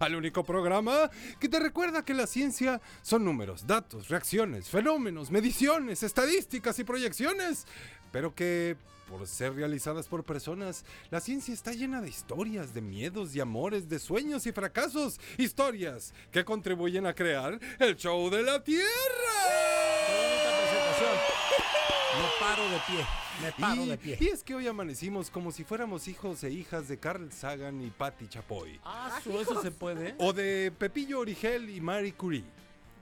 al único programa que te recuerda que la ciencia son números, datos, reacciones, fenómenos, mediciones, estadísticas y proyecciones, pero que por ser realizadas por personas, la ciencia está llena de historias, de miedos, de amores, de sueños y fracasos, historias que contribuyen a crear el show de la Tierra. Me paro de pie. Me paro y, de pie. y es que hoy amanecimos como si fuéramos hijos e hijas de Carl Sagan y Patti Chapoy. Ah, su- eso se puede. O de Pepillo Origel y Marie Curie.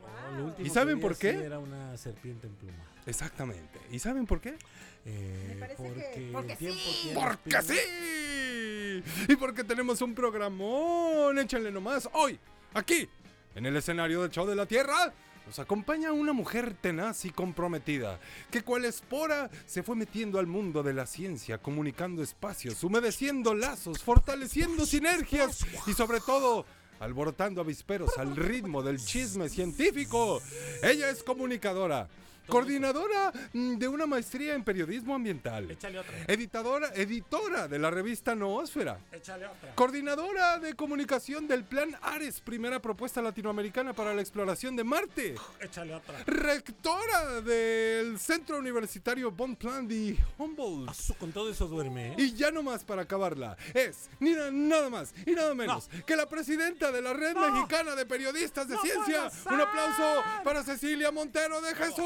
Oh, ¿Y saben por qué? Era una serpiente en pluma. Exactamente. ¿Y saben por qué? Eh, Me parece porque, que- porque sí. ¡Porque sí! Y porque tenemos un programón. Échenle nomás. Hoy, aquí, en el escenario del show de la Tierra, nos acompaña una mujer tenaz y comprometida, que cual espora se fue metiendo al mundo de la ciencia, comunicando espacios, humedeciendo lazos, fortaleciendo sinergias y sobre todo alborotando avisperos al ritmo del chisme científico. Ella es comunicadora. Coordinadora mm, de una maestría en periodismo ambiental. Échale otra. Editadora, editora de la revista Noósfera. Échale otra. Coordinadora de comunicación del Plan Ares, primera propuesta latinoamericana para la exploración de Marte. Échale otra. Rectora del Centro Universitario Bon Plan de Humboldt. Con todo eso duerme, ¿eh? Y ya no más para acabarla, es ni na- nada más y nada menos que la presidenta de la Red No. Mexicana de Periodistas de No Ciencia. Un aplauso para Cecilia Montero de Jesús.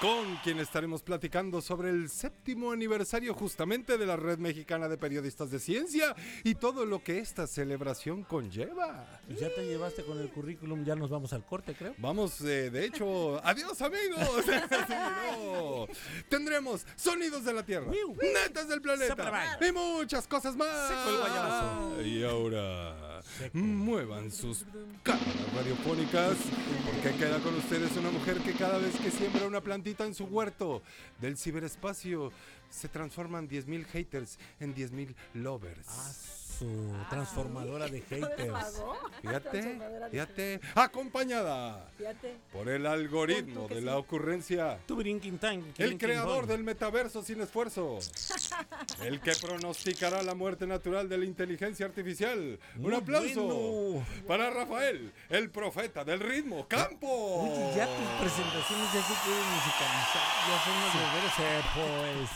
Con quien estaremos platicando sobre el séptimo aniversario justamente de la Red Mexicana de Periodistas de Ciencia y todo lo que esta celebración conlleva. Pues ya te llevaste con el currículum, ya nos vamos al corte, creo. Vamos, eh, de hecho, adiós amigos. Sí, no. Tendremos sonidos de la Tierra, netas del planeta y muchas cosas más. Y ahora, muevan sus cámaras radiofónicas, porque queda con ustedes una mujer que cada vez que siembra una plantita en su huerto del ciberespacio, se transforman 10.000 haters en 10.000 lovers. Ah, su transformadora de ¿No les haters. Fíjate, fíjate, acompañada Fíjate. por el algoritmo de sí. la ocurrencia. Tu brinquintán, El creador del metaverso sin esfuerzo. El que pronosticará la muerte natural de la inteligencia artificial. Un aplauso bueno. para Rafael, el profeta del ritmo, Campo. Oye, ya tus presentaciones ya se pueden musicalizar, ya son las verdaderas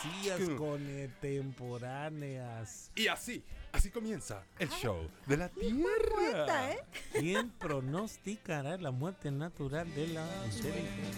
poesías contemporáneas. Y así, así comienza el show de la Tierra. ¿eh? ¿Quién pronosticará la muerte natural de la inteligencia?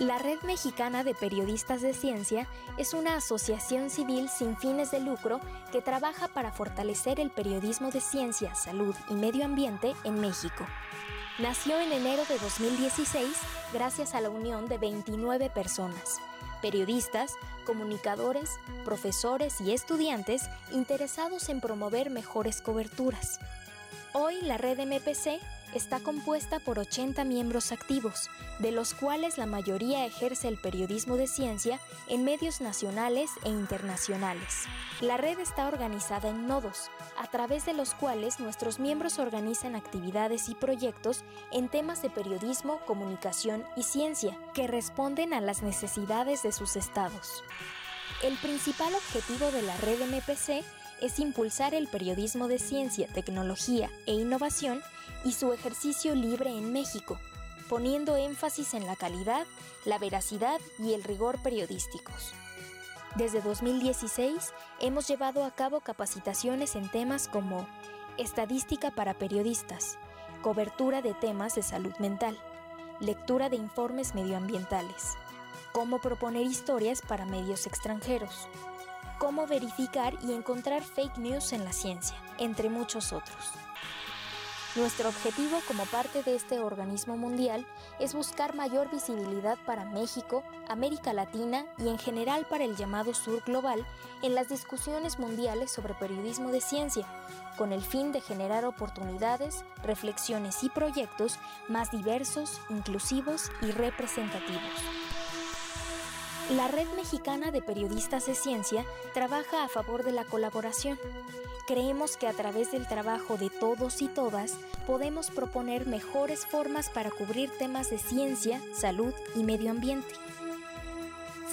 La Red Mexicana de Periodistas de Ciencia es una asociación civil sin fines de lucro que trabaja para fortalecer el periodismo de ciencia, salud y medio ambiente en México. Nació en enero de 2016 gracias a la unión de 29 personas, periodistas, comunicadores, profesores y estudiantes interesados en promover mejores coberturas. Hoy la red MPC está compuesta por 80 miembros activos, de los cuales la mayoría ejerce el periodismo de ciencia en medios nacionales e internacionales. La red está organizada en nodos, a través de los cuales nuestros miembros organizan actividades y proyectos en temas de periodismo, comunicación y ciencia, que responden a las necesidades de sus estados. El principal objetivo de la red MPC es impulsar el periodismo de ciencia, tecnología e innovación y su ejercicio libre en México, poniendo énfasis en la calidad, la veracidad y el rigor periodísticos. Desde 2016 hemos llevado a cabo capacitaciones en temas como estadística para periodistas, cobertura de temas de salud mental, lectura de informes medioambientales, cómo proponer historias para medios extranjeros, cómo verificar y encontrar fake news en la ciencia, entre muchos otros. Nuestro objetivo como parte de este organismo mundial es buscar mayor visibilidad para México, América Latina y en general para el llamado Sur Global en las discusiones mundiales sobre periodismo de ciencia, con el fin de generar oportunidades, reflexiones y proyectos más diversos, inclusivos y representativos. La Red Mexicana de Periodistas de Ciencia trabaja a favor de la colaboración. Creemos que a través del trabajo de todos y todas podemos proponer mejores formas para cubrir temas de ciencia, salud y medio ambiente.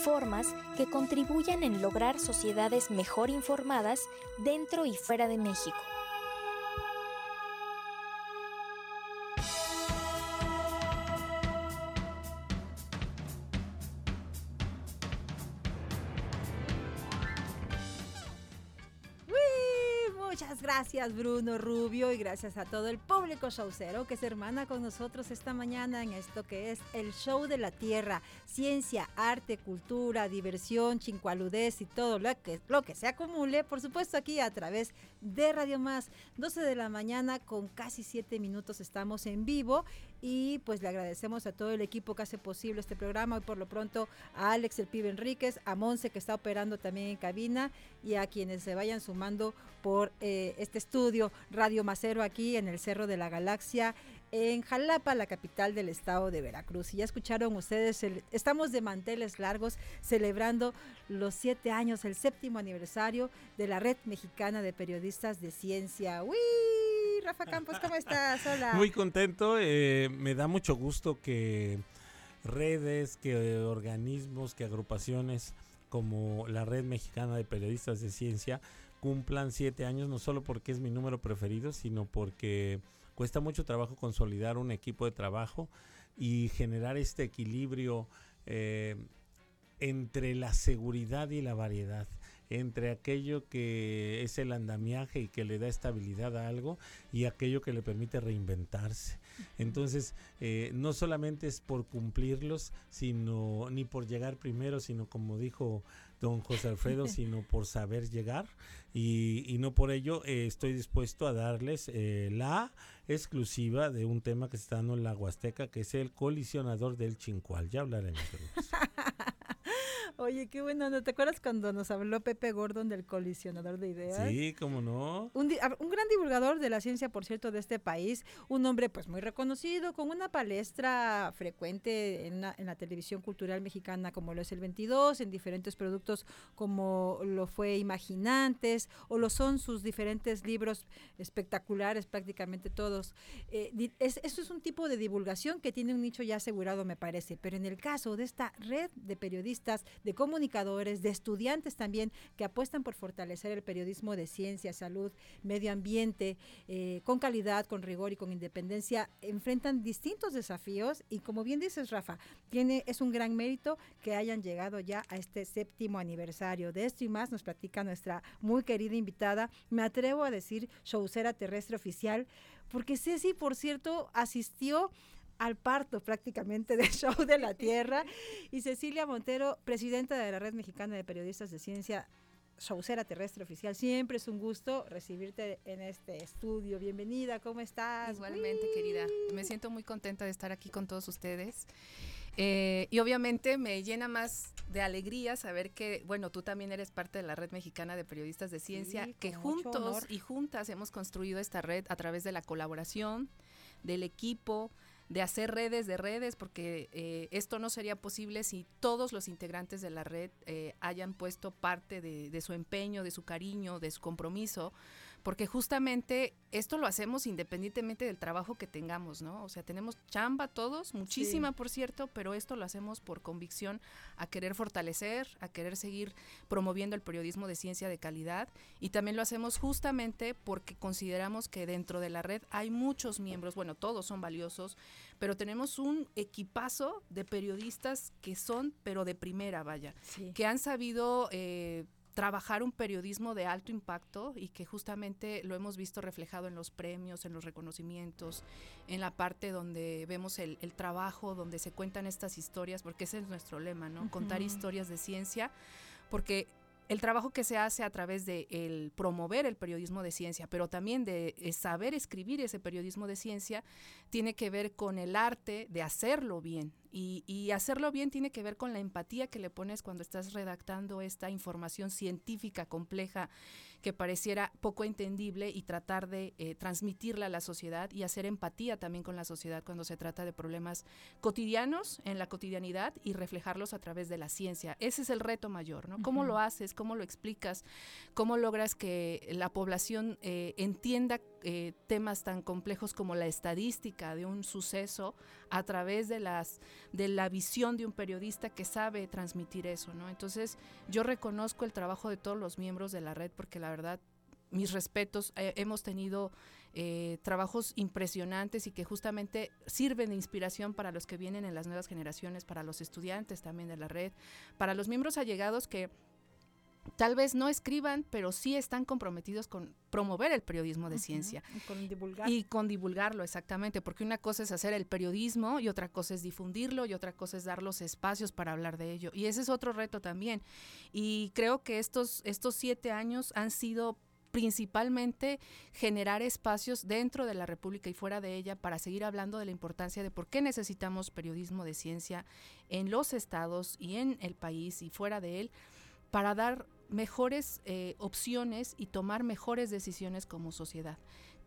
Formas que contribuyan en lograr sociedades mejor informadas dentro y fuera de México. Muchas gracias Bruno Rubio y gracias a todo el público showcero que se hermana con nosotros esta mañana en esto que es el show de la tierra, ciencia, arte, cultura, diversión, chincualudez y todo lo que, lo que se acumule, por supuesto aquí a través de Radio Más, 12 de la mañana con casi 7 minutos estamos en vivo y pues le agradecemos a todo el equipo que hace posible este programa, hoy por lo pronto a Alex el Pibe Enríquez, a Monse que está operando también en cabina y a quienes se vayan sumando por eh, este estudio Radio Macero aquí en el Cerro de la Galaxia en Jalapa, la capital del estado de Veracruz. Y ya escucharon ustedes, estamos de manteles largos celebrando los siete años, el séptimo aniversario de la Red Mexicana de Periodistas de Ciencia. ¡Uy! Rafa Campos, ¿cómo estás? Muy contento, eh, me da mucho gusto que redes, que organismos, que agrupaciones como la Red Mexicana de Periodistas de Ciencia cumplan siete años, no solo porque es mi número preferido, sino porque cuesta mucho trabajo consolidar un equipo de trabajo y generar este equilibrio eh, entre la seguridad y la variedad entre aquello que es el andamiaje y que le da estabilidad a algo y aquello que le permite reinventarse. Entonces, eh, no solamente es por cumplirlos, sino ni por llegar primero, sino como dijo don José Alfredo, sino por saber llegar y, y no por ello eh, estoy dispuesto a darles eh, la exclusiva de un tema que se está dando en la Huasteca, que es el colisionador del Chincual. Ya hablaremos de eso. Oye, qué bueno. ¿No te acuerdas cuando nos habló Pepe Gordon del colisionador de ideas? Sí, cómo no. Un, gran divulgador de la ciencia, por cierto, de este país, un hombre pues muy reconocido, con una palestra frecuente en, una- en la televisión cultural mexicana como lo es el 22, en diferentes productos como lo fue Imaginantes o lo son sus diferentes libros espectaculares, prácticamente todos. Eh, es, eso es un tipo de divulgación que tiene un nicho ya asegurado, me parece, pero en el caso de esta red de periodistas, de comunicadores, de estudiantes también que apuestan por fortalecer el periodismo de ciencia, salud, medio ambiente, eh, con calidad, con rigor y con independencia, enfrentan distintos desafíos y como bien dices, Rafa, tiene, es un gran mérito que hayan llegado ya a este séptimo aniversario. De esto y más nos platica nuestra muy querida invitada, me atrevo a decir, showcera terrestre oficial, porque Ceci, por cierto, asistió al parto prácticamente del show de la Tierra y Cecilia Montero, presidenta de la Red Mexicana de Periodistas de Ciencia, showcera terrestre oficial. Siempre es un gusto recibirte en este estudio. Bienvenida, ¿cómo estás? Igualmente, querida. Me siento muy contenta de estar aquí con todos ustedes. Eh, y obviamente me llena más de alegría saber que, bueno, tú también eres parte de la Red Mexicana de Periodistas de Ciencia, Sí, que juntos y juntas hemos construido esta red a través de la colaboración, del equipo, de hacer redes de redes, porque eh, esto no sería posible si todos los integrantes de la red eh, hayan puesto parte de, de su empeño, de su cariño, de su compromiso porque justamente esto lo hacemos independientemente del trabajo que tengamos, ¿no? O sea, tenemos chamba todos, muchísima por cierto, pero esto lo hacemos por convicción a querer fortalecer, a querer seguir promoviendo el periodismo de ciencia de calidad y también lo hacemos justamente porque consideramos que dentro de la red hay muchos miembros, bueno, todos son valiosos, pero tenemos un equipazo de periodistas que son, pero de primera, vaya, Sí. que han sabido eh, trabajar un periodismo de alto impacto y que justamente lo hemos visto reflejado en los premios, en los reconocimientos, en la parte donde vemos el, el trabajo, donde se cuentan estas historias, porque ese es nuestro lema, ¿no? Contar historias de ciencia, porque el trabajo que se hace a través de el promover el periodismo de ciencia, pero también de eh, saber escribir ese periodismo de ciencia, tiene que ver con el arte de hacerlo bien. Y, y hacerlo bien tiene que ver con la empatía que le pones cuando estás redactando esta información científica compleja que pareciera poco entendible y tratar de eh, transmitirla a la sociedad y hacer empatía también con la sociedad cuando se trata de problemas cotidianos en la cotidianidad y reflejarlos a través de la ciencia. Ese es el reto mayor, ¿no? ¿Cómo lo haces? ¿Cómo lo explicas? ¿Cómo logras que la población eh, entienda eh, temas tan complejos como la estadística de un suceso a través de las de la visión de un periodista que sabe transmitir eso, ¿no? Entonces, yo reconozco el trabajo de todos los miembros de la red porque la verdad mis respetos, eh, hemos tenido eh, trabajos impresionantes y que justamente sirven de inspiración para los que vienen en las nuevas generaciones, para los estudiantes también de la red, para los miembros allegados que tal vez no escriban, pero sí están comprometidos con promover el periodismo de ciencia. Y Con divulgar. Y con divulgarlo, exactamente, porque una cosa es hacer el periodismo y otra cosa es difundirlo y otra cosa es dar los espacios para hablar de ello. Y ese es otro reto también. Y creo que estos, estos siete años han sido principalmente generar espacios dentro de la República y fuera de ella para seguir hablando de la importancia de por qué necesitamos periodismo de ciencia en los estados y en el país y fuera de él para dar mejores eh, opciones y tomar mejores decisiones como sociedad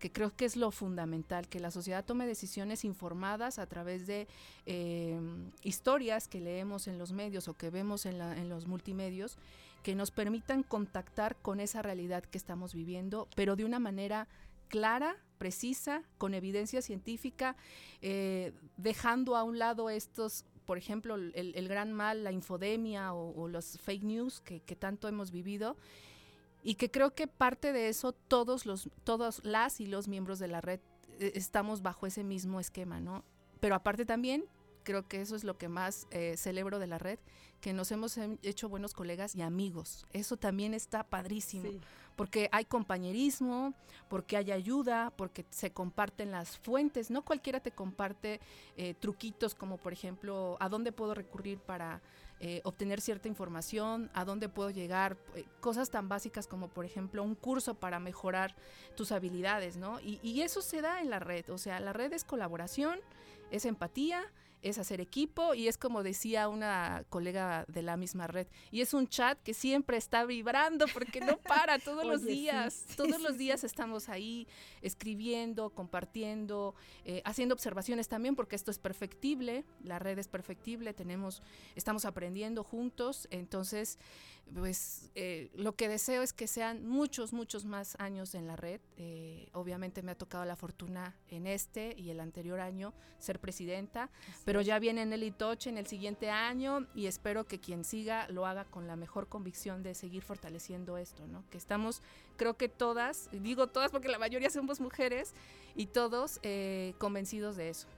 que creo que es lo fundamental, que la sociedad tome decisiones informadas a través de eh, historias que leemos en los medios o que vemos en los multimedios, que nos permitan contactar con esa realidad que estamos viviendo, pero de una manera clara, precisa, con evidencia científica, eh, dejando a un lado estos, por ejemplo, el, el gran mal, la infodemia o, o los fake news que, que tanto hemos vivido y que creo que parte de eso todos los todos las y los miembros de la red eh, estamos bajo ese mismo esquema, ¿no? Pero aparte también creo que eso es lo que más eh, celebro de la red, que nos hemos em- hecho buenos colegas y amigos. Eso también está padrísimo, Sí. Porque hay compañerismo, porque hay ayuda, porque se comparten las fuentes. No cualquiera te comparte eh, truquitos como, por ejemplo, a dónde puedo recurrir para eh, obtener cierta información, a dónde puedo llegar, eh, cosas tan básicas como, por ejemplo, un curso para mejorar tus habilidades, ¿no? Y, y eso se da en la red, o sea, la red es colaboración, es empatía, es hacer equipo y es como decía una colega de la misma red, y es un chat que siempre está vibrando porque no para todos los Oye, días, sí, todos sí, los días estamos ahí escribiendo, compartiendo, eh, haciendo observaciones también porque esto es perfectible, la red es perfectible, tenemos, estamos aprendiendo juntos, entonces pues eh, lo que deseo es que sean muchos, muchos más años en la red. Eh, obviamente me ha tocado la fortuna en este y el anterior año ser presidenta, pero ya viene Nelly Toch en el siguiente año y espero que quien siga lo haga con la mejor convicción de seguir fortaleciendo esto, ¿no? Que estamos, creo que todas, digo todas porque la mayoría somos mujeres y todos eh, convencidos de eso.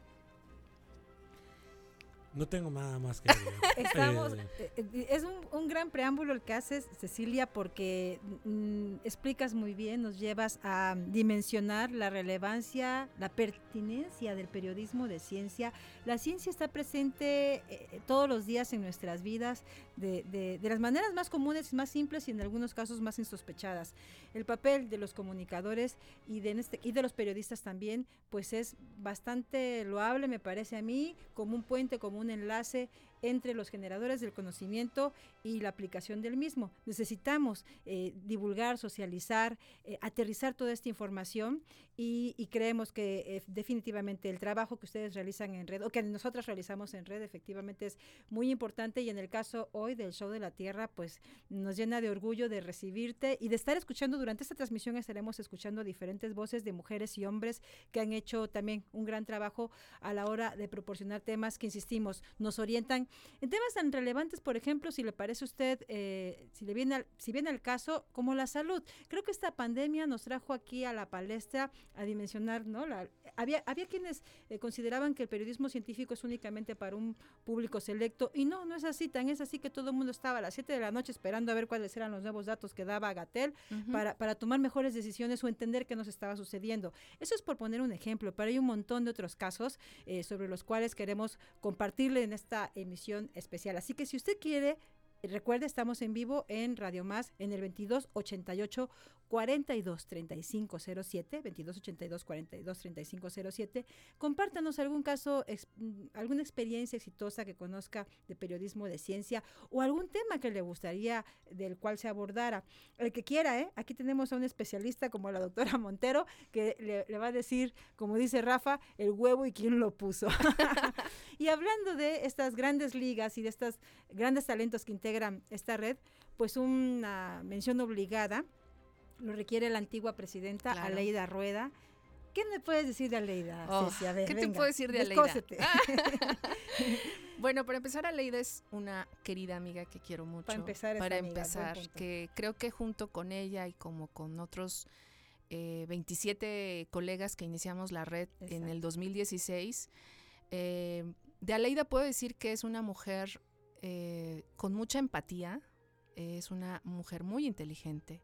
No tengo nada más que agregar. Estamos, eh, eh, es un, un gran preámbulo el que haces, Cecilia, porque mm, explicas muy bien, nos llevas a dimensionar la relevancia, la pertinencia del periodismo de ciencia. La ciencia está presente eh, todos los días en nuestras vidas de, de- de las maneras más comunes más simples y en algunos casos más insospechadas. El papel de los comunicadores y de, en este- y de los periodistas también, pues es bastante loable, me parece a mí, como un puente, como un enlace entre los generadores del conocimiento y la aplicación del mismo. Necesitamos eh, divulgar, socializar, eh, aterrizar toda esta información y, y creemos que eh, definitivamente el trabajo que ustedes realizan en red o que nosotros realizamos en red efectivamente es muy importante y en el caso hoy del Show de la Tierra pues nos llena de orgullo de recibirte y de estar escuchando durante esta transmisión estaremos escuchando diferentes voces de mujeres y hombres que han hecho también un gran trabajo a la hora de proporcionar temas que insistimos nos orientan en temas tan relevantes. Por ejemplo si le parece a usted eh, si le viene al, si viene al caso como la salud. Creo que esta pandemia nos trajo aquí a la palestra a dimensionar no la, había había quienes eh, consideraban que el periodismo científico es únicamente para un público selecto y no no es así tan es así que todo el mundo estaba a las 7 de la noche esperando a ver cuáles eran los nuevos datos que daba Gatel para, para tomar mejores decisiones o entender qué nos estaba sucediendo. Eso es por poner un ejemplo, pero hay un montón de otros casos eh, sobre los cuales queremos compartirle en esta emisión especial. Así que si usted quiere, recuerde, estamos en vivo en Radio Más en el 2288 42 35 07, 22 82 42 35 07. Compártanos algún caso, ex- alguna experiencia exitosa que conozca de periodismo de ciencia o algún tema que le gustaría del cual se abordara. El que quiera, ¿eh? Aquí tenemos a un especialista como la doctora Montero que le, le va a decir, como dice Rafa, el huevo y quién lo puso. y hablando de estas grandes ligas y de estos grandes talentos que integran esta red, pues una mención obligada lo requiere la antigua presidenta Claro. Aleida Rueda. ¿Qué me puedes decir de Aleida, Oh, Ceci? A ver, ¿qué te puedo decir de Aleida? Bueno, para empezar, Aleida es una querida amiga que quiero mucho. Para empezar es Para amiga, empezar, que creo que junto con ella y como con otros eh, 27 colegas que iniciamos la red en el 2016, eh, de Aleida puedo decir que es una mujer eh, con mucha empatía, es una mujer muy inteligente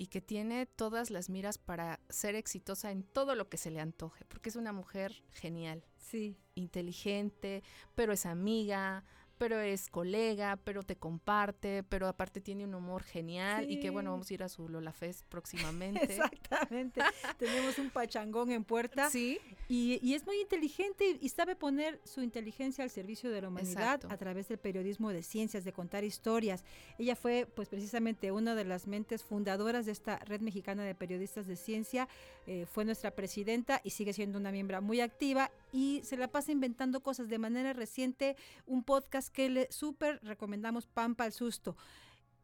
y que tiene todas las miras para ser exitosa en todo lo que se le antoje, porque es una mujer genial Sí, inteligente, pero es amiga, pero es colega, pero te comparte, pero aparte tiene un humor genial y que bueno, vamos a ir a su Lola Fest próximamente. exactamente. Tenemos un pachangón en puerta. Sí, Y, y es muy inteligente y, y sabe poner su inteligencia al servicio de la humanidad Exacto. a través del periodismo de ciencias, de contar historias. Ella fue, pues, precisamente una de las mentes fundadoras de esta red mexicana de periodistas de ciencia. eh, fue nuestra presidenta y sigue siendo una miembro muy activa y se la pasa inventando cosas. De manera reciente, un podcast que le súper recomendamos, Pampa al Susto.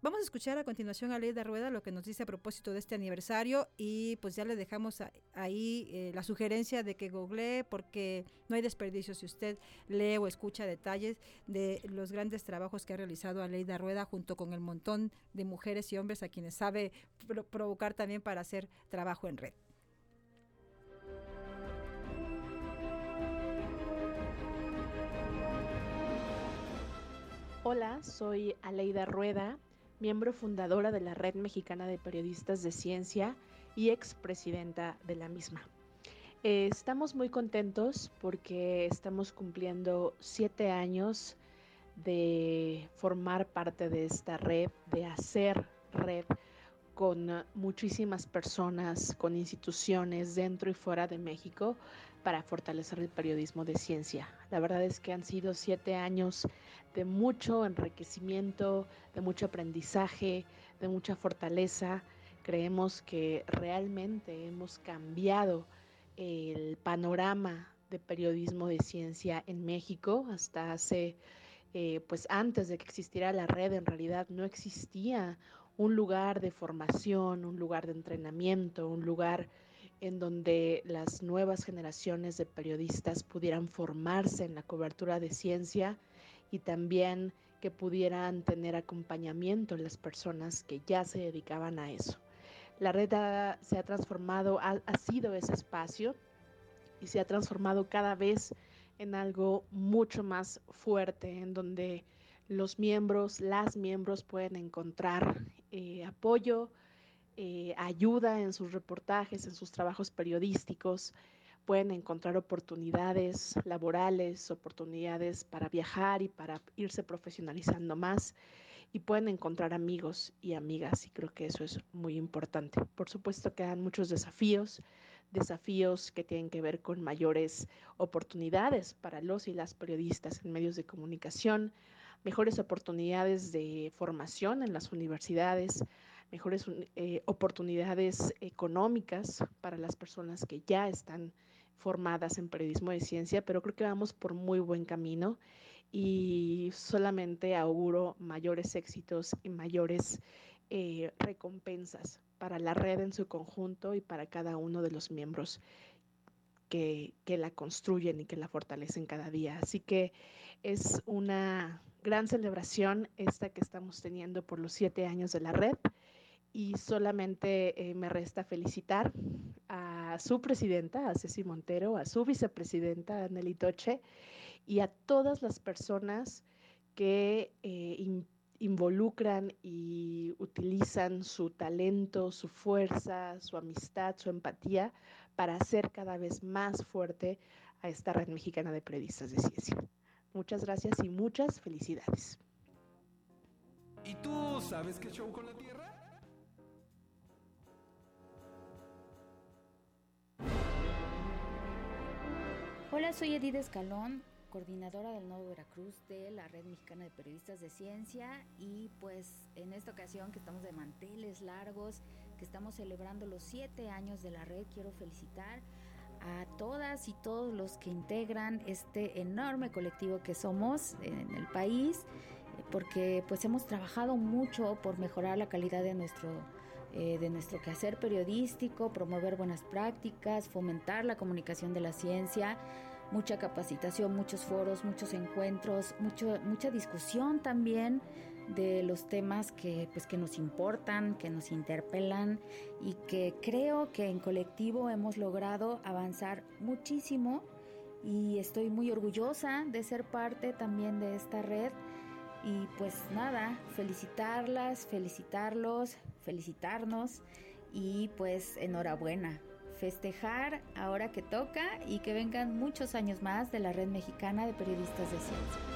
Vamos a escuchar a continuación a Leida Rueda lo que nos dice a propósito de este aniversario y pues ya le dejamos a- ahí eh, la sugerencia de que googlee porque no hay desperdicio si usted lee o escucha detalles de los grandes trabajos que ha realizado Aleida Rueda junto con el montón de mujeres y hombres a quienes sabe pro- provocar también para hacer trabajo en red. Hola, soy Aleida Rueda, miembro fundadora de la Red Mexicana de Periodistas de Ciencia y expresidenta de la misma. Eh, estamos muy contentos porque estamos cumpliendo siete años de formar parte de esta red, de hacer red con eh, muchísimas personas, con instituciones dentro y fuera de México para fortalecer el periodismo de ciencia. La verdad es que han sido siete años de mucho enriquecimiento, de mucho aprendizaje, de mucha fortaleza. Creemos que realmente hemos cambiado el panorama de periodismo de ciencia en México hasta hace, eh, pues antes de que existiera la red, en realidad no existía un lugar de formación, un lugar de entrenamiento, un lugar en donde las nuevas generaciones de periodistas pudieran formarse en la cobertura de ciencia y también que pudieran tener acompañamiento en las personas que ya se dedicaban a eso. La red ha- se ha transformado, ha, ha sido ese espacio y se ha transformado cada vez en algo mucho más fuerte, en donde los miembros, las miembros pueden encontrar eh, apoyo, eh, ayuda en sus reportajes, en sus trabajos periodísticos, pueden encontrar oportunidades laborales, oportunidades para viajar y para irse profesionalizando más y pueden encontrar amigos y amigas y creo que eso es muy importante. Por supuesto quedan muchos desafíos, desafíos que tienen que ver con mayores oportunidades para los y las periodistas en medios de comunicación, mejores oportunidades de formación en las universidades, mejores eh, oportunidades económicas para las personas que ya están formadas en periodismo de ciencia, pero creo que vamos por muy buen camino y solamente auguro mayores éxitos y mayores eh, recompensas para la red en su conjunto y para cada uno de los miembros que, que, la construyen y que la fortalecen cada día. Así que es una gran celebración esta que estamos teniendo por los siete años de la red y solamente eh, me resta felicitar a su presidenta, a Ceci Montero, a su vicepresidenta, Nelly Toche, y a todas las personas que eh, in, involucran y utilizan su talento, su fuerza, su amistad, su empatía para hacer cada vez más fuerte a esta red mexicana de periodistas de ciencia. Muchas gracias y muchas felicidades. ¿Y tú sabes qué show con la Tierra? Hola, soy Edith Escalón, coordinadora del Nodo Veracruz de la Red Mexicana de Periodistas de Ciencia y pues en esta ocasión que estamos de manteles largos, que estamos celebrando los siete años de la red, quiero felicitar a todas y todos los que integran este enorme colectivo que somos en el país, porque pues hemos trabajado mucho por mejorar la calidad de nuestro eh, de nuestro quehacer periodístico, promover buenas prácticas, fomentar la comunicación de la ciencia, mucha capacitación, muchos foros, muchos encuentros, mucho, mucha discusión también de los temas que, pues, que nos importan, que nos interpelan y que creo que en colectivo hemos logrado avanzar muchísimo y estoy muy orgullosa de ser parte también de esta red y pues nada, felicitarlas, felicitarlos, felicitarnos y pues enhorabuena. Festejar ahora que toca y que vengan muchos años más de la Red Mexicana de Periodistas de Ciencia.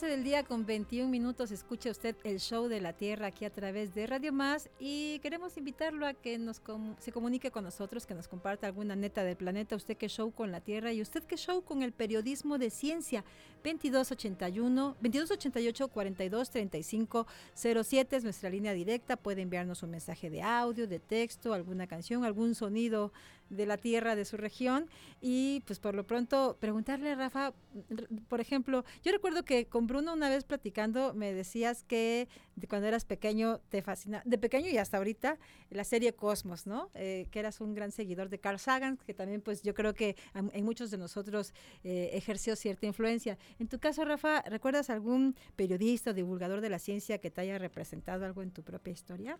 12 del día con 21 minutos escucha usted el show de la Tierra aquí a través de Radio Más y queremos invitarlo a que nos com se comunique con nosotros, que nos comparta alguna neta del planeta, usted que show con la Tierra y usted que show con el periodismo de ciencia 2281 2288 42 35 07 es nuestra línea directa, puede enviarnos un mensaje de audio, de texto, alguna canción, algún sonido de la tierra de su región. Y pues por lo pronto preguntarle a Rafa, por ejemplo, yo recuerdo que con Bruno una vez platicando me decías que de cuando eras pequeño te fascina, de pequeño y hasta ahorita, la serie Cosmos, ¿no? Eh, que eras un gran seguidor de Carl Sagan, que también pues yo creo que en muchos de nosotros eh, ejerció cierta influencia. En tu caso, Rafa, ¿recuerdas algún periodista o divulgador de la ciencia que te haya representado algo en tu propia historia?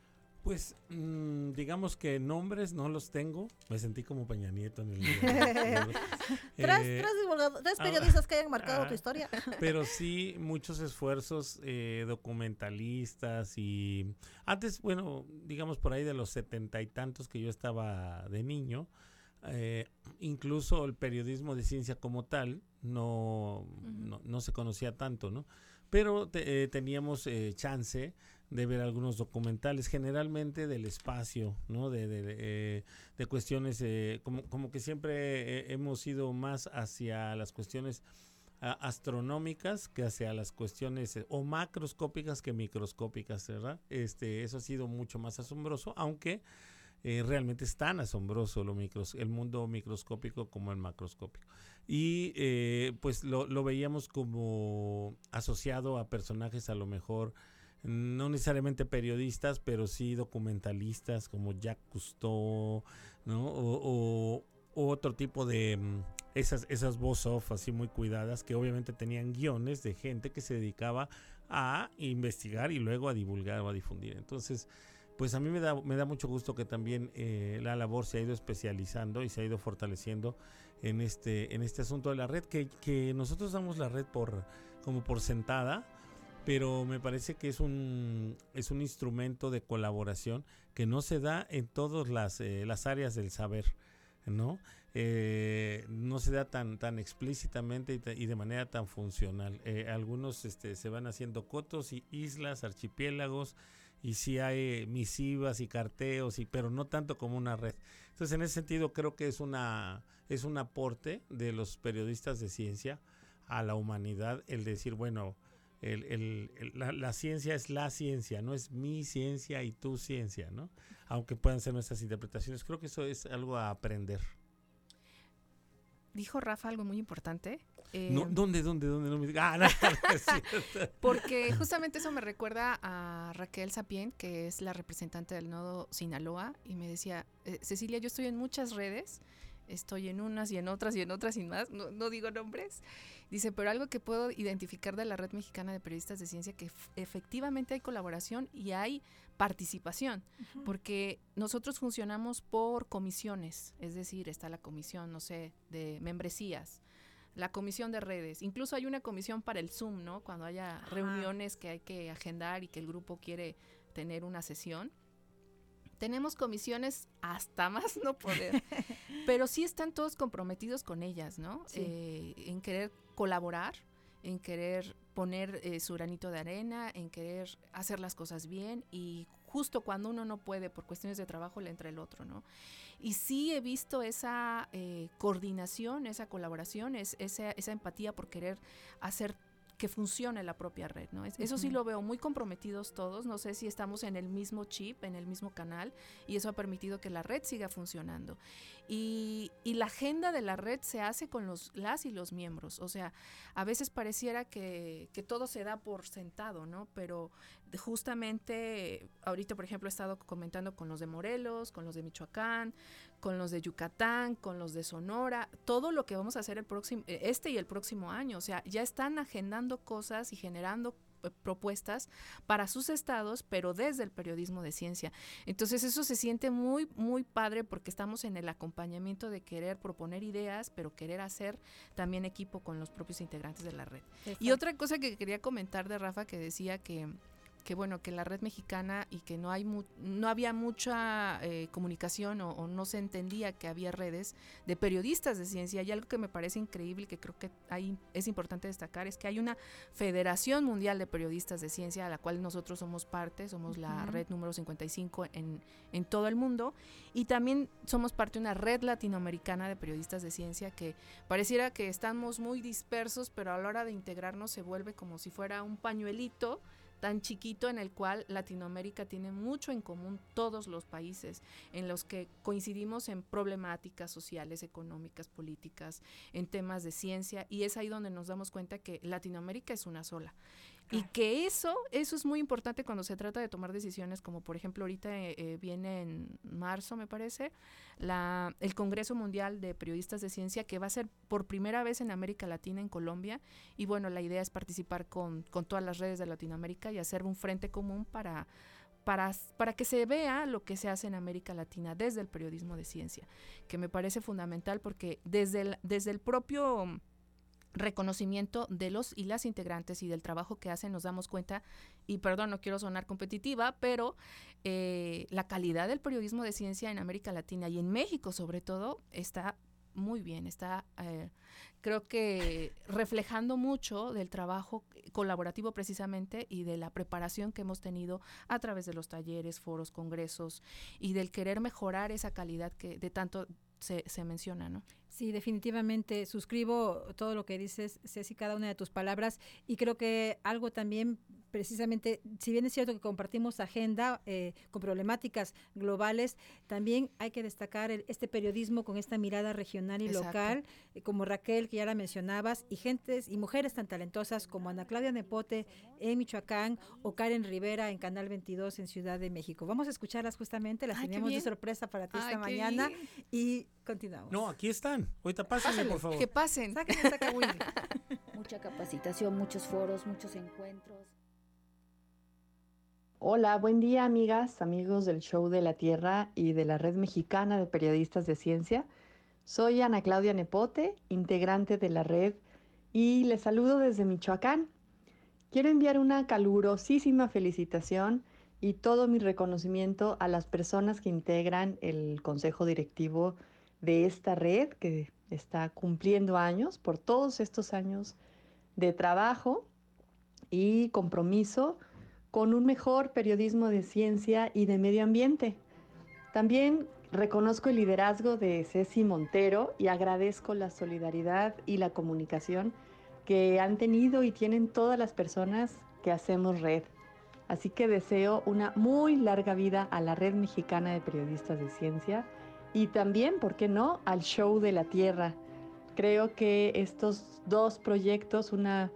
Pues mmm, digamos que nombres no los tengo. Me sentí como Peña Nieto en el ¿Tres, eh, tres, tres, periodistas ah, que hayan marcado ah, tu historia. pero sí muchos esfuerzos eh, documentalistas y antes, bueno, digamos por ahí de los setenta y tantos que yo estaba de niño, eh, incluso el periodismo de ciencia como tal no, uh -huh. no, no, se conocía tanto, ¿no? Pero te, eh, teníamos eh, chance de ver algunos documentales, generalmente del espacio, ¿no? De, de, eh, cuestiones, eh, como, como que siempre eh, hemos ido más hacia las cuestiones astronómicas que hacia las cuestiones o macroscópicas que microscópicas, ¿verdad? Este, eso ha sido mucho más asombroso, aunque realmente es tan asombroso lo micros, el mundo microscópico como el macroscópico. Y eh, pues lo, lo, veíamos como asociado a personajes a lo mejor no necesariamente periodistas, pero sí documentalistas como Jacques Cousteau, ¿no? O, otro tipo de mm, esas, esas voz off así muy cuidadas que obviamente tenían guiones de gente que se dedicaba a investigar y luego a divulgar o a difundir. Entonces, pues a mí me da, me da mucho gusto que también eh, la labor se ha ido especializando y se ha ido fortaleciendo en este, en este asunto de la red, que, que nosotros damos la red por como por sentada, pero me parece que es un, es un instrumento de colaboración que no se da en todas las, eh, las áreas del saber, ¿no? Eh, no se da tan, tan explícitamente y, y de manera tan funcional. Eh, algunos este, se van haciendo cotos y islas, archipiélagos, y sí hay misivas y carteos, y, pero no tanto como una red. Entonces, en ese sentido, creo que es, una, es un aporte de los periodistas de ciencia a la humanidad el decir, bueno, el, el- el- la, la ciencia es la ciencia, no es mi ciencia y tu ciencia, ¿no? Aunque puedan ser nuestras interpretaciones. Creo que eso es algo a aprender. Dijo Rafa algo muy importante. eh, No, ¿Dónde, dónde, dónde? No me diga- Ah, no, no es cierto. Porque justamente eso me recuerda a Raquel Sapien, que es la representante del nodo Sinaloa, y me decía, "Eh, Cecilia, yo estoy en muchas redes, estoy en unas y en otras y en otras y más, no, no digo nombres. Dice, pero algo que puedo identificar de la Red Mexicana de Periodistas de Ciencia, que efectivamente hay colaboración y hay participación, porque nosotros funcionamos por comisiones, es decir, está la comisión, no sé, de membresías, la comisión de redes, incluso hay una comisión para el Zoom, ¿no? Cuando haya reuniones que hay que agendar y que el grupo quiere tener una sesión. Tenemos comisiones hasta más no poder, pero sí están todos comprometidos con ellas, ¿no? Sí. Eh, en querer colaborar, en querer poner eh, su granito de arena, en querer hacer las cosas bien y justo cuando uno no puede por cuestiones de trabajo le entra el otro, ¿no? Y sí he visto esa eh, coordinación, esa colaboración, es, esa, esa empatía por querer hacer que funcione la propia red, ¿no? Es- Eso sí lo veo muy comprometidos todos, no sé si estamos en el mismo chip, en el mismo canal, y eso ha permitido que la red siga funcionando. Y, y la agenda de la red se hace con los, las y los miembros, o sea, a veces pareciera que, que todo se da por sentado, ¿no? Pero justamente, ahorita por ejemplo he estado comentando con los de Morelos, con los de Michoacán, con los de Yucatán, con los de Sonora, todo lo que vamos a hacer el próximo, eh, este y el próximo año. O sea, ya están agendando cosas y generando eh, propuestas para sus estados, pero desde el periodismo de ciencia. Entonces eso se siente muy, muy padre porque estamos en el acompañamiento de querer proponer ideas, pero querer hacer también equipo con los propios integrantes de la red. Y otra cosa que quería comentar de Rafa que decía que que bueno que la red mexicana y que no hay mu- no había mucha eh, comunicación o, o no se entendía que había redes de periodistas de ciencia. Y algo que me parece increíble y que creo que hay, es importante destacar es que hay una Federación Mundial de Periodistas de Ciencia a la cual nosotros somos parte somos la red número 55 en, en todo el mundo. Y también somos parte de una red latinoamericana de periodistas de ciencia que pareciera que estamos muy dispersos pero a la hora de integrarnos se vuelve como si fuera un pañuelito tan chiquito en el cual Latinoamérica tiene mucho en común todos los países en los que coincidimos en problemáticas sociales, económicas, políticas, en temas de ciencia y es ahí donde nos damos cuenta que Latinoamérica es una sola. Y que eso, eso es muy importante cuando se trata de tomar decisiones, como por ejemplo ahorita eh, eh, viene en marzo, me parece, la, el Congreso Mundial de Periodistas de Ciencia, que va a ser por primera vez en América Latina, en Colombia, y bueno, la idea es participar con, con todas las redes de Latinoamérica y hacer un frente común para, para, para que se vea lo que se hace en América Latina desde el periodismo de ciencia, que me parece fundamental porque desde el, desde el propio reconocimiento de los y las integrantes y del trabajo que hacen nos damos cuenta y perdón no quiero sonar competitiva pero eh, la calidad del periodismo de ciencia en América Latina y en México sobre todo está muy bien está eh, creo que reflejando mucho del trabajo colaborativo precisamente y de la preparación que hemos tenido a través de los talleres foros congresos y del querer mejorar esa calidad que de tanto se, se menciona no Sí, definitivamente suscribo todo lo que dices, Ceci, cada una de tus palabras y creo que algo también precisamente, si bien es cierto que compartimos agenda eh, con problemáticas globales, también hay que destacar el- este periodismo con esta mirada regional y Exacto. local, eh, como Raquel, que ya la mencionabas, y gentes y mujeres tan talentosas como Ana Claudia Nepote en Michoacán o Karen Rivera en Canal 22 en Ciudad de México. Vamos a escucharlas justamente, las Ay, tenemos de sorpresa para ti Ay, esta mañana bien. y continuamos. No, aquí están. Ahorita pásenle, Pásale, por favor. que pasen Sáquenle, saca Willy. Mucha capacitación, muchos foros, muchos encuentros. Hola, buen día amigas, amigos del Show de la Tierra y de la Red Mexicana de Periodistas de Ciencia. Soy Ana Claudia Nepote, integrante de la red, y les saludo desde Michoacán. Quiero enviar una calurosísima felicitación y todo mi reconocimiento a las personas que integran el consejo directivo de esta red, que está cumpliendo años por todos estos años de trabajo y compromiso con un mejor periodismo de ciencia y de medio ambiente. También reconozco el liderazgo de Ceci Montero y agradezco la solidaridad y la comunicación que han tenido y tienen todas las personas que hacemos red. Así que deseo una muy larga vida a la Red Mexicana de Periodistas de Ciencia y también, ¿por qué no?, al Show de la Tierra. Creo que estos dos proyectos, una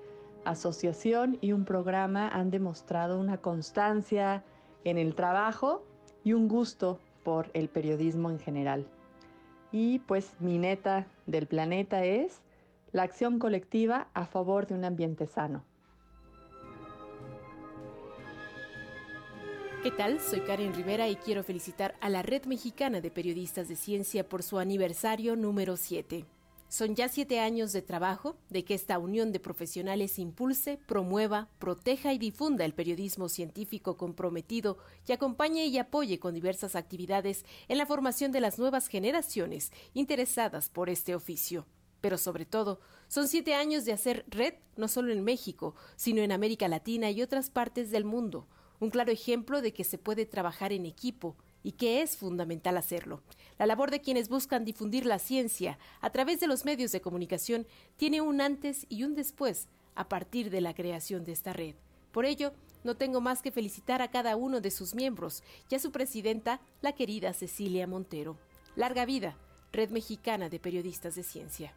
asociación y un programa, han demostrado una constancia en el trabajo y un gusto por el periodismo en general. Y pues mi neta del planeta es la acción colectiva a favor de un ambiente sano. ¿Qué tal? Soy Karen Rivera y quiero felicitar a la Red Mexicana de Periodistas de Ciencia por su aniversario número 7. Son ya siete años de trabajo de que esta unión de profesionales impulse, promueva, proteja y difunda el periodismo científico comprometido y acompañe y apoye con diversas actividades en la formación de las nuevas generaciones interesadas por este oficio. Pero sobre todo, son siete años de hacer red no solo en México, sino en América Latina y otras partes del mundo un claro ejemplo de que se puede trabajar en equipo y que es fundamental hacerlo. La labor de quienes buscan difundir la ciencia a través de los medios de comunicación tiene un antes y un después a partir de la creación de esta red. Por ello, no tengo más que felicitar a cada uno de sus miembros y a su presidenta, la querida Cecilia Montero. Larga vida, Red Mexicana de Periodistas de Ciencia.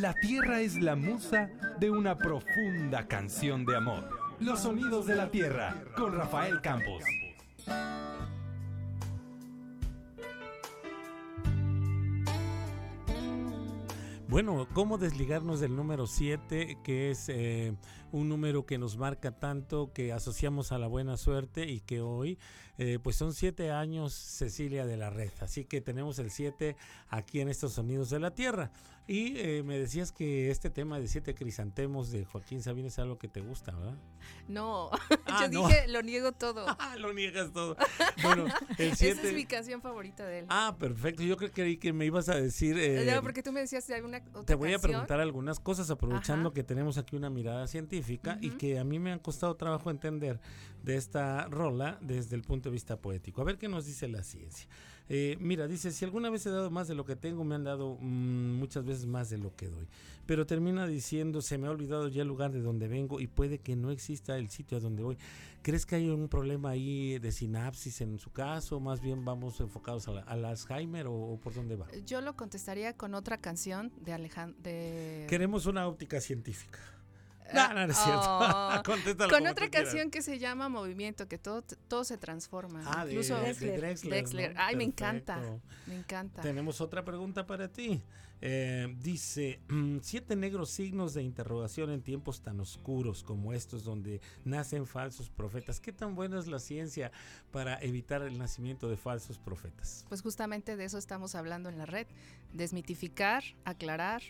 La tierra es la musa de una profunda canción de amor. Los sonidos de la tierra con Rafael Campos. Bueno, ¿cómo desligarnos del número 7, que es eh, un número que nos marca tanto, que asociamos a la buena suerte y que hoy, eh, pues son siete años Cecilia de la Red. Así que tenemos el 7 aquí en estos sonidos de la Tierra. Y eh, me decías que este tema de siete crisantemos de Joaquín Sabina es algo que te gusta, ¿verdad? No, Ah, yo no. dije, lo niego todo. Ah, lo niegas todo. Bueno, el Esa 7... es mi canción favorita de él. Ah, perfecto. Yo creí que me ibas a decir... eh, no, porque tú me decías de alguna otra Te voy a preguntar algunas cosas aprovechando Ajá. que tenemos aquí una mirada científica y que a mí me han costado trabajo entender de esta rola desde el punto de vista poético. A ver qué nos dice la ciencia. Eh, mira, dice, si alguna vez he dado más de lo que tengo, me han dado mm, muchas veces más de lo que doy. Pero termina diciendo, se me ha olvidado ya el lugar de donde vengo y puede que no exista el sitio a donde voy. ¿Crees que hay un problema ahí de sinapsis en su caso? Más bien vamos enfocados a la- al Alzheimer o, o por dónde va? Yo lo contestaría con otra canción de Alejandro. De... Queremos una óptica científica. Ah, No, no, no es cierto. oh. Contéstalo Con otra canción que se llama Movimiento, que todo, todo se transforma. Ah, de, Incluso de Drexler. Drexler. ¿no? Ay, me encanta. Me encanta. Tenemos otra pregunta para ti. Eh, dice, mm, siete negros signos de interrogación en tiempos tan oscuros como estos donde nacen falsos profetas. ¿Qué tan buena es la ciencia para evitar el nacimiento de falsos profetas? Pues justamente de eso estamos hablando en la red. Desmitificar, aclarar,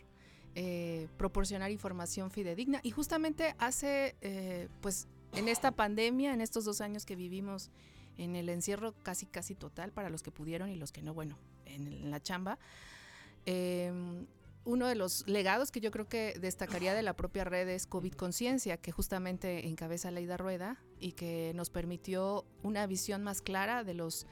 eh, proporcionar información fidedigna. Y justamente hace, eh, pues en esta pandemia, en estos dos años que vivimos en el encierro casi, casi total para los que pudieron y los que no, bueno, en, la chamba, eh, uno de los legados que yo creo que destacaría de la propia red es COVID Conciencia, que justamente encabeza Leida Rueda y que nos permitió una visión más clara de los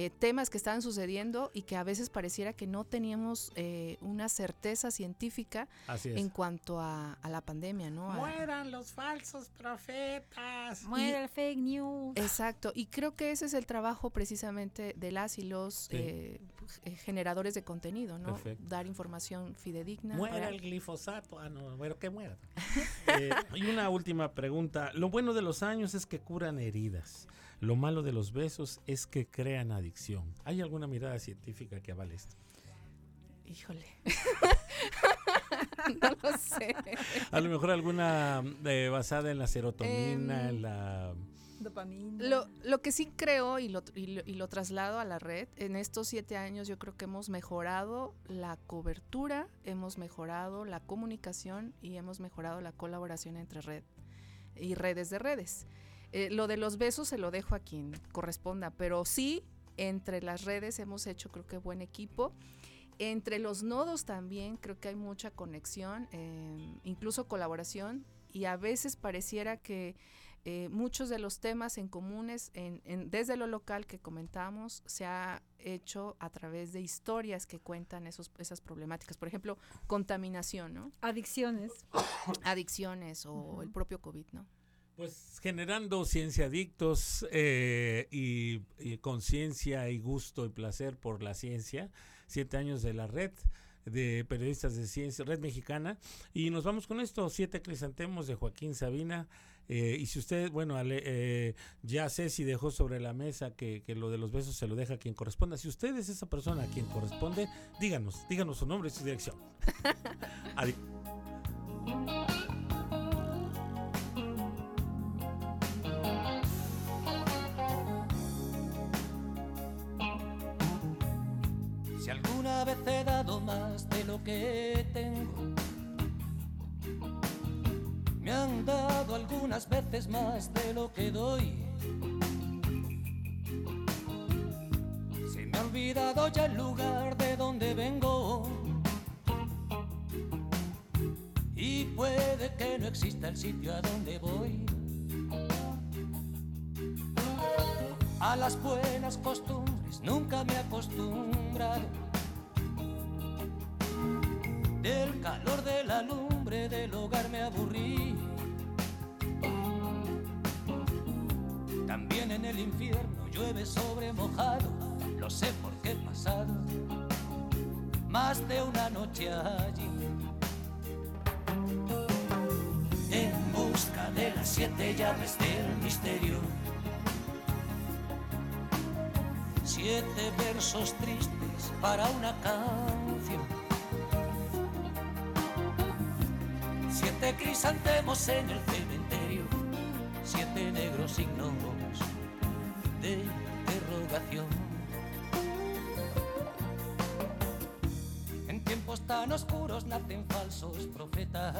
eh, temas que estaban sucediendo y que a veces pareciera que no teníamos eh, una certeza científica en cuanto a, a la pandemia, ¿no? A- Mueran los falsos profetas. Muere el fake news. Exacto, y creo que ese es el trabajo precisamente de las y los Sí. eh, generadores de contenido, ¿no? Perfecto. Dar información fidedigna. Muera el glifosato. Ah, no, bueno, que muera. Eh, y una última pregunta. Lo bueno de los años es que curan heridas. Lo malo de los besos es que crean adicción. ¿Hay alguna mirada científica que avale esto? Híjole. no lo sé. A lo mejor alguna eh, basada en la serotonina, Em, en la... Dopamina. Lo, lo que sí creo y lo, y, lo, y lo traslado a la red, en estos siete años yo creo que hemos mejorado la cobertura, hemos mejorado la comunicación y hemos mejorado la colaboración entre red y redes de redes. Eh, lo de los besos se lo dejo a quien corresponda, pero sí, entre las redes hemos hecho creo que buen equipo. Entre los nodos también creo que hay mucha conexión, eh, incluso colaboración, y a veces pareciera que eh, muchos de los temas en comunes en, en- desde lo local que comentamos se ha hecho a través de historias que cuentan esos, esas problemáticas. Por ejemplo, contaminación, ¿no? Adicciones. Adicciones o el propio COVID, ¿no? Pues generando ciencia adictos eh, y, y conciencia y gusto y placer por la ciencia. Siete años de la red de periodistas de ciencia, red mexicana. Y nos vamos con esto, siete crisantemos de Joaquín Sabina. Eh, y si usted, bueno, Ale- eh, ya sé si dejó sobre la mesa que, que lo de los besos se lo deja a quien corresponda. Si usted es esa persona a quien corresponde, díganos, díganos su nombre y su dirección. Adi- que tengo, me han dado algunas veces más de lo que doy. Se me ha olvidado ya el lugar de donde vengo. Y puede que no exista el sitio a donde voy. A las buenas costumbres nunca me he Del calor de la lumbre del hogar me aburrí. También en el infierno llueve sobre mojado, lo sé porque he pasado más de una noche allí. En busca de las siete llaves del misterio. Siete versos tristes para una canción. Siete crisantemos en el cementerio. Siete negros signos de interrogación. En tiempos tan oscuros nacen falsos profetas.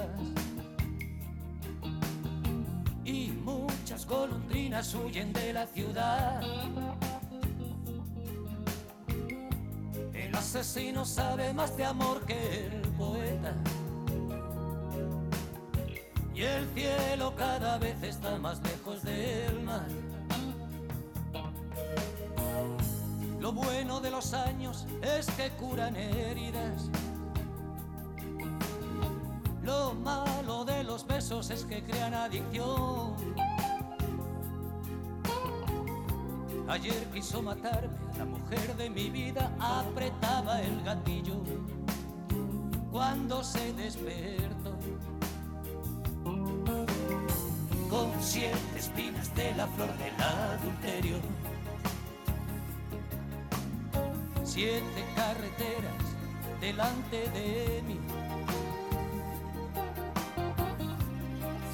Y muchas golondrinas huyen de la ciudad. El asesino sabe más de amor que el poeta. Y el cielo cada vez está más lejos del mar. Lo bueno de los años es que curan heridas. Lo malo de los besos es que crean adicción. Ayer quiso matarme, la mujer de mi vida apretaba el gatillo cuando se despertó. Siete espinas de la flor del adulterio. Siete carreteras delante de mí.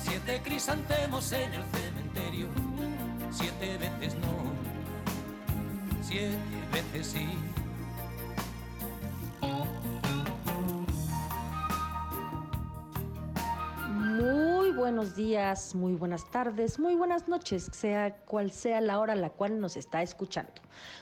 Siete crisantemos en el cementerio. Siete veces no siete veces sí. Buenos días, muy buenas tardes, muy buenas noches, sea cual sea la hora a la cual nos está escuchando.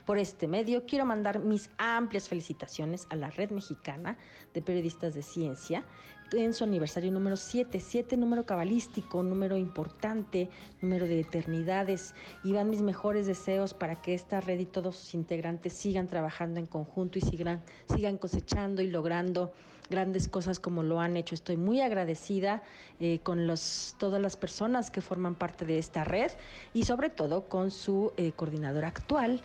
Por este medio quiero mandar mis amplias felicitaciones a la Red Mexicana de Periodistas de Ciencia en su aniversario número 7, 7 número cabalístico, número importante, número de eternidades y van mis mejores deseos para que esta red y todos sus integrantes sigan trabajando en conjunto y sigan, sigan cosechando y logrando grandes cosas como lo han hecho. Estoy muy agradecida eh, con los, todas las personas que forman parte de esta red y sobre todo con su eh, coordinadora actual,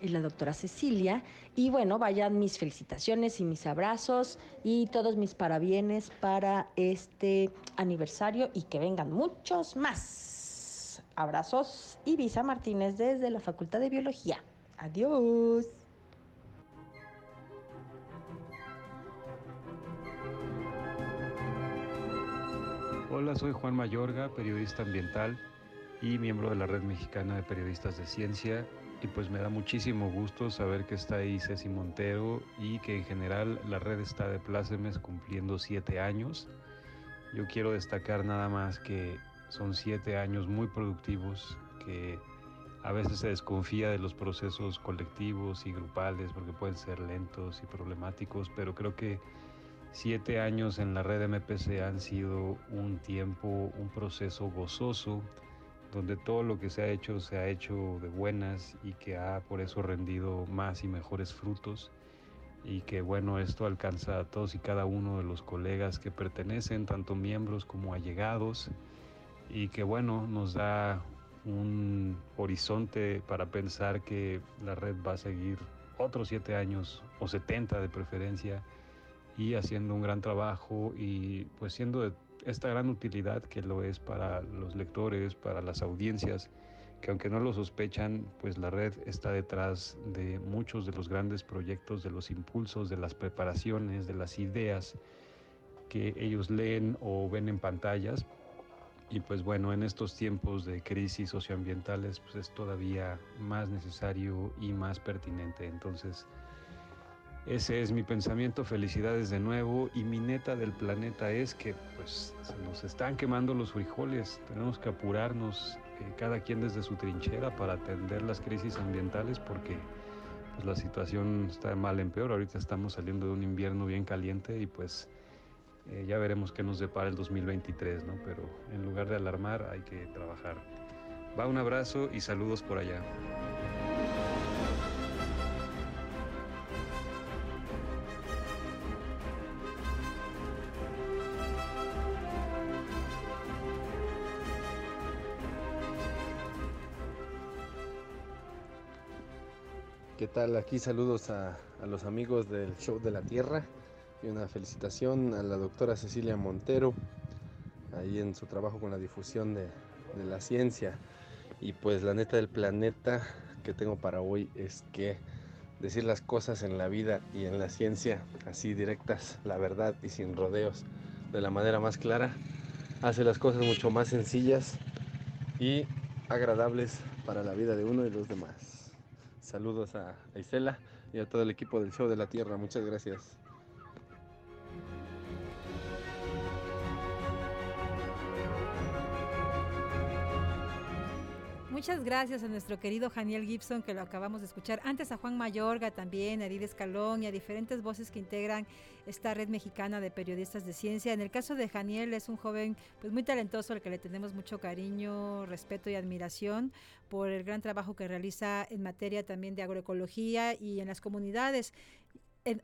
eh, la doctora Cecilia. Y bueno, vayan mis felicitaciones y mis abrazos y todos mis parabienes para este aniversario y que vengan muchos más. Abrazos Visa Martínez desde la Facultad de Biología. Adiós. Hola, soy Juan Mayorga, periodista ambiental y miembro de la Red Mexicana de Periodistas de Ciencia. Y pues me da muchísimo gusto saber que está ahí Ceci Montero y que en general la red está de plácemes cumpliendo siete años. Yo quiero destacar nada más que son siete años muy productivos que a veces se desconfía de los procesos colectivos y grupales porque pueden ser lentos y problemáticos, pero creo que siete años en la red MPC han sido un tiempo, un proceso gozoso, donde todo lo que se ha hecho se ha hecho de buenas y que ha por eso rendido más y mejores frutos. Y que bueno, esto alcanza a todos y cada uno de los colegas que pertenecen, tanto miembros como allegados, y que bueno, nos da un horizonte para pensar que la red va a seguir otros siete años o 70 de preferencia y haciendo un gran trabajo y pues siendo de esta gran utilidad que lo es para los lectores, para las audiencias que aunque no lo sospechan, pues la red está detrás de muchos de los grandes proyectos, de los impulsos, de las preparaciones, de las ideas que ellos leen o ven en pantallas. Y pues bueno, en estos tiempos de crisis socioambientales, pues es todavía más necesario y más pertinente. Entonces, ese es mi pensamiento, felicidades de nuevo y mi neta del planeta es que pues se nos están quemando los frijoles, tenemos que apurarnos eh, cada quien desde su trinchera para atender las crisis ambientales porque pues, la situación está de mal en peor, ahorita estamos saliendo de un invierno bien caliente y pues eh, ya veremos qué nos depara el 2023, ¿no? Pero en lugar de alarmar hay que trabajar. Va un abrazo y saludos por allá. ¿Qué tal? Aquí saludos a, los amigos del Show de la Tierra y una felicitación a la doctora Cecilia Montero, ahí en su trabajo con la difusión de, de la ciencia. Y pues la neta del planeta que tengo para hoy es que decir las cosas en la vida y en la ciencia así directas, la verdad y sin rodeos, de la manera más clara, hace las cosas mucho más sencillas y agradables para la vida de uno y los demás. Saludos a Isela y a todo el equipo del Show de la Tierra. Muchas gracias. Muchas gracias a nuestro querido Janiel Gibson, que lo acabamos de escuchar. Antes a Juan Mayorga también, a Edith Escalón y a diferentes voces que integran esta red mexicana de periodistas de ciencia. En el caso de Janiel, es un joven pues muy talentoso al que le tenemos mucho cariño, respeto y admiración por el gran trabajo que realiza en materia también de agroecología y en las comunidades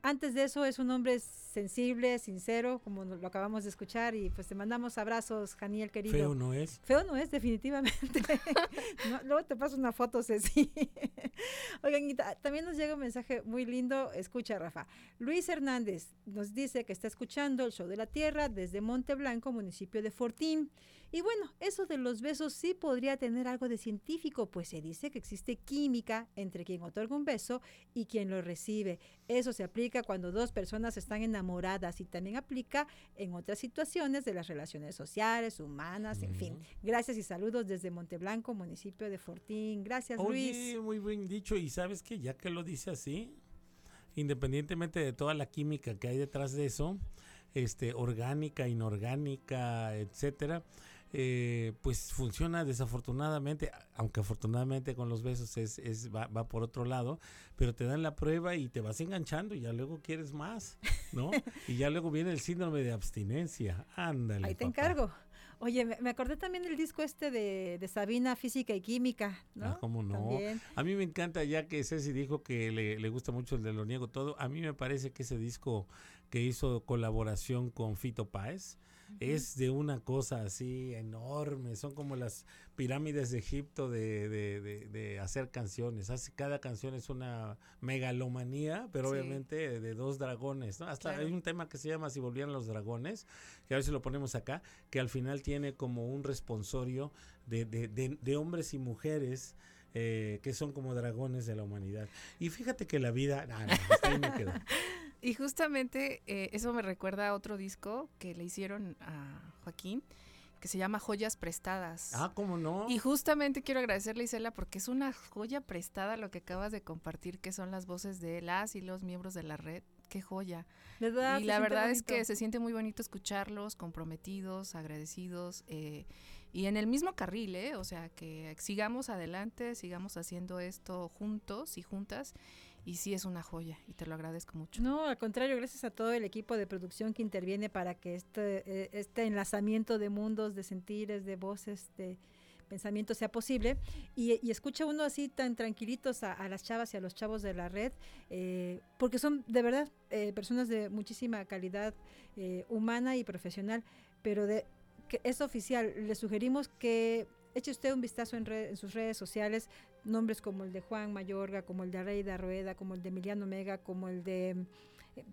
antes de eso es un hombre sensible, sincero, como lo acabamos de escuchar, y pues te mandamos abrazos, Janiel querido. Feo no es. Feo no es, definitivamente. luego te paso una foto, Ceci. Oigan, también nos llega un mensaje muy lindo. Escucha, Rafa. Luis Hernández nos dice que está escuchando el show de la Tierra desde Monte Blanco, municipio de Fortín. Y bueno, eso de los besos sí podría tener algo de científico, pues se dice que existe química entre quien otorga un beso y quien lo recibe. Eso se aplica cuando dos personas están enamoradas y también aplica en otras situaciones de las relaciones sociales, humanas, en fin. Gracias y saludos desde Monteblanco, municipio de Fortín. Gracias, Oye, Muy bien dicho. Y sabes que ya que lo dice así, independientemente de toda la química que hay detrás de eso, este, orgánica, inorgánica, etcétera, eh, pues funciona desafortunadamente, aunque afortunadamente con los besos es, es va, va, por otro lado, pero te dan la prueba y te vas enganchando y ya luego quieres más, ¿no? y ya luego viene el síndrome de abstinencia. Ándale. Ahí te encargo. Oye, me, acordé también del disco este de, de, Sabina, Física y Química, ¿no? Ah, ¿cómo no? A mí me encanta, ya que Ceci dijo que le, le gusta mucho el de Lo Niego Todo, a mí me parece que ese disco que hizo colaboración con Fito Páez, es de una cosa así enorme, son como las pirámides de Egipto de, de, de, hacer canciones. Cada canción es una megalomanía, pero obviamente de dos dragones. ¿no? Hasta hay un tema que se llama Si volvieran los dragones, que a veces lo ponemos acá, que al final tiene como un responsorio de, hombres y mujeres. Eh, que son como dragones de la humanidad. Y fíjate que la vida... Ah, ahí me quedo. Y justamente eh, eso me recuerda a otro disco que le hicieron a Joaquín, que se llama Joyas Prestadas. Ah, ¿cómo no? Y justamente quiero agradecerle, Isela, porque es una joya prestada lo que acabas de compartir, que son las voces de las y los miembros de la red. Qué joya. y la verdad es que se siente muy bonito escucharlos, comprometidos, agradecidos. Eh, y en el mismo carril, ¿eh? O sea, que sigamos adelante, sigamos haciendo esto juntos y juntas. Y sí es una joya y te lo agradezco mucho. No, al contrario, gracias a todo el equipo de producción que interviene para que este, eh, este enlazamiento de mundos, de sentires, de voces, de pensamiento sea posible. Y, escucha uno así tan tranquilitos a, las chavas y a los chavos de la red, eh, porque son de verdad eh, personas de muchísima calidad eh, humana y profesional, pero de que es oficial. Le sugerimos que eche usted un vistazo en, sus redes sociales, nombres como el de Juan Mayorga, como el de Reida Rueda, como el de Emiliano Mega, como el de eh,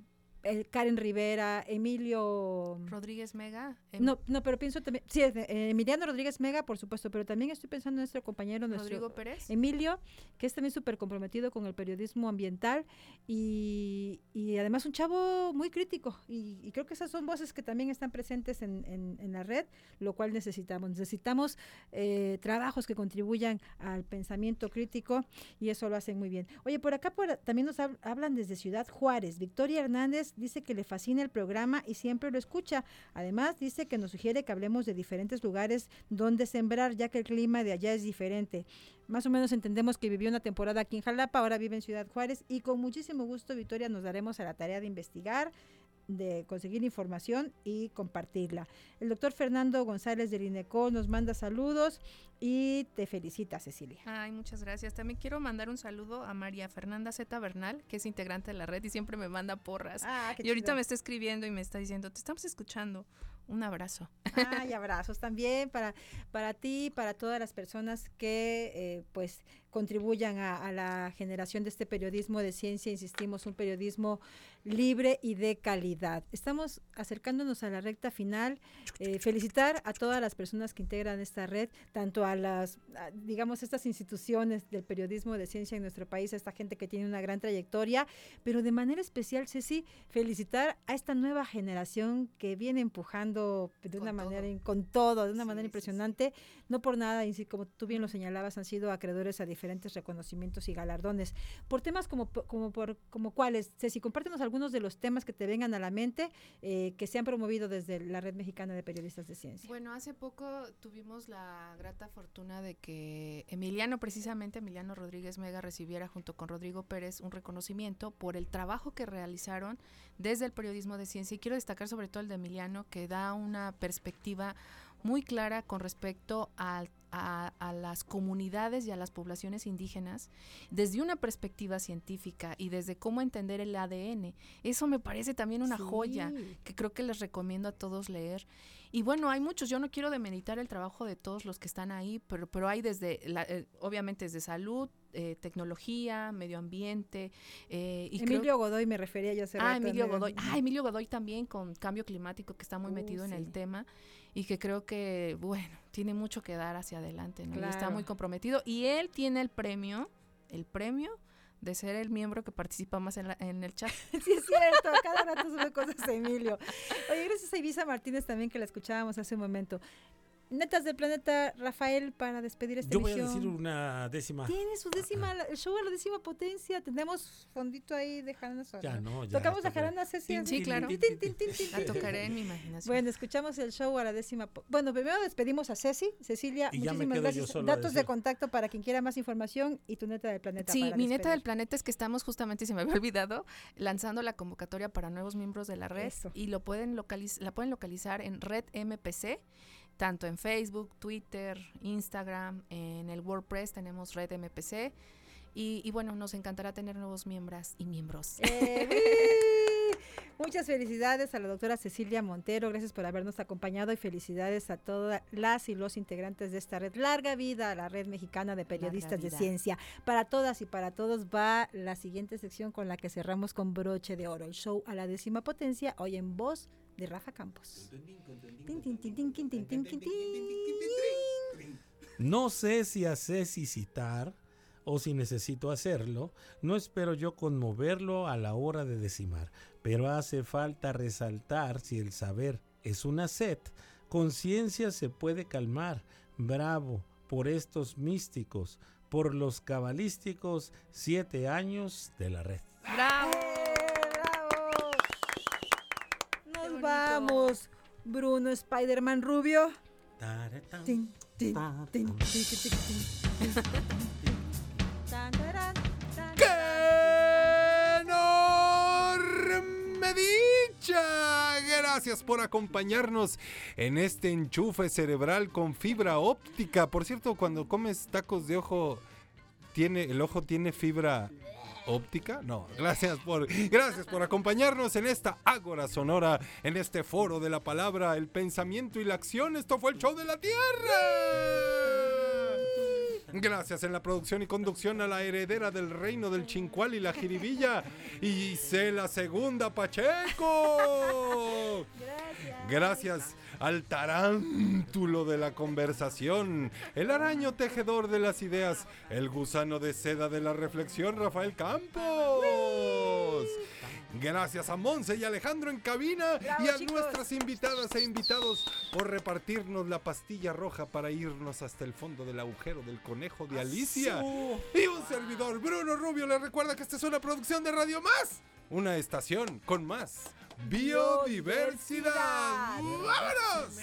el Karen Rivera, Emilio Rodríguez Mega. Em no, no, pero pienso también, sí, eh, Emiliano Rodríguez Mega, por supuesto, pero también estoy pensando en nuestro compañero, Rodrigo nuestro Pérez. Emilio, que es también súper comprometido con el periodismo ambiental y, y, además un chavo muy crítico. Y, y, creo que esas son voces que también están presentes en, en, en la red, lo cual necesitamos. Necesitamos eh, trabajos que contribuyan al pensamiento crítico y eso lo hacen muy bien. Oye, por acá por, también nos hablan desde Ciudad Juárez. Victoria Hernández dice que le fascina el programa y siempre lo escucha. Además, dice que nos sugiere que hablemos de diferentes lugares donde sembrar, ya que el clima de allá es diferente. Más o menos entendemos que vivió una temporada aquí en Jalapa, ahora vive en Ciudad Juárez y con muchísimo gusto, Victoria, nos daremos a la tarea de investigar de conseguir información y compartirla. El doctor Fernando González del INECO nos manda saludos y te felicita, Cecilia. Ay, muchas gracias. También quiero mandar un saludo a María Fernanda Zeta Bernal, que es integrante de la red y siempre me manda porras. Ah, y ahorita chido. me está escribiendo y me está diciendo, te estamos escuchando. Un abrazo. Ay, abrazos también para, para ti, para todas las personas que eh, pues contribuyan a, a, la generación de este periodismo de ciencia, insistimos, un periodismo libre y de calidad. Estamos acercándonos a la recta final. Eh, felicitar a todas las personas que integran esta red, tanto a las, a, digamos, estas instituciones del periodismo de ciencia en nuestro país, a esta gente que tiene una gran trayectoria, pero de manera especial, Ceci, felicitar a esta nueva generación que viene empujando de una manera, con todo, de una sí, manera sí, impresionante. Sí. No por nada, y como tú bien lo señalabas, han sido acreedores a diferentes reconocimientos y galardones. Por temas como, como, por, como cuáles, Ceci, compártenos algunos de los temas que te vengan a la mente eh, que se han promovido desde la Red Mexicana de Periodistas de Ciencia. Bueno, hace poco tuvimos la grata fortuna de que Emiliano, precisamente Emiliano Rodríguez Mega, recibiera junto con Rodrigo Pérez un reconocimiento por el trabajo que realizaron desde el periodismo de ciencia. Y quiero destacar sobre todo el de Emiliano, que da una perspectiva muy clara con respecto a, a, a, las comunidades y a las poblaciones indígenas desde una perspectiva científica y desde cómo entender el ADN. Eso me parece también una sí. joya que creo que les recomiendo a todos leer. Y bueno, hay muchos, yo no quiero demeritar el trabajo de todos los que están ahí, pero, pero hay desde, la, eh, obviamente desde salud, eh, tecnología, medio ambiente. Eh, y Emilio creo, Godoy me refería yo hace Ah, Emilio Godoy. Ah, Emilio Godoy también con cambio climático que está muy uh, metido sí. en el tema y que creo que, bueno, tiene mucho que dar hacia adelante, ¿no? Claro. Y está muy comprometido. Y él tiene el premio, el premio de ser el miembro que participa más en, la, en el chat. sí, es cierto, cada rato sube cosas Emilio. Oye, gracias a Ibiza Martínez también que la escuchábamos hace un momento. Netas del planeta, Rafael, para despedir esta Yo emisión. voy a decir una décima. Tiene su décima, el show a la décima potencia. Tenemos fondito ahí de jarana Ya, no, ya. Tocamos la jarana, Ceci. Sí, claro. La tocaré en mi imaginación. Bueno, escuchamos el show a la décima. Bueno, primero despedimos a Ceci. Cecilia, y muchísimas gracias. Datos de contacto para quien quiera más información y tu neta del planeta. Sí, mi neta del planeta es que estamos justamente, se me había olvidado, lanzando la convocatoria para nuevos miembros de la red Eso. y lo pueden localiz la pueden localizar en Red MPC tanto en Facebook, Twitter, Instagram, en el WordPress tenemos Red MPC y, bueno, nos encantará tener nuevos miembros y miembros. Eh, Muchas felicidades a la doctora Cecilia Montero, gracias por habernos acompañado y felicidades a todas las y los integrantes de esta red. Larga vida a la red mexicana de periodistas de ciencia. Para todas y para todos va la siguiente sección con la que cerramos con broche de oro, el show a la décima potencia, hoy en voz de Rafa Campos. No sé si a Ceci citar o si necesito hacerlo, no espero yo conmoverlo a la hora de decimar, pero hace falta resaltar si el saber es una sed, conciencia se puede calmar, bravo por estos místicos, por los cabalísticos siete años de la red. ¡Bravo! Nos vamos, Bruno Spider-Man Rubio. Tin, tin, tin, dicha! Gracias por acompañarnos en este enchufe cerebral con fibra óptica. Por cierto, cuando comes tacos de ojo, ¿tiene, ¿el ojo tiene fibra óptica? No, gracias por, gracias por acompañarnos en esta ágora sonora, en este foro de la palabra, el pensamiento y la acción. Esto fue el show de la Tierra. Gracias en la producción y conducción a la heredera del reino del Chincual y la Jiribilla, Isela Segunda Pacheco. Gracias al tarántulo de la conversación, el araño tejedor de las ideas, el gusano de seda de la reflexión, Rafael Campos. Gracias a Monse y Alejandro en cabina Bravo, y a chicos. nuestras invitadas e invitados por repartirnos la pastilla roja para irnos hasta el fondo del agujero del conejo de Alicia. Y un servidor, Bruno Rubio, le recuerda que esta es una producción de Radio Más, una estación con más biodiversidad. Biodiversidad. ¡Vámonos!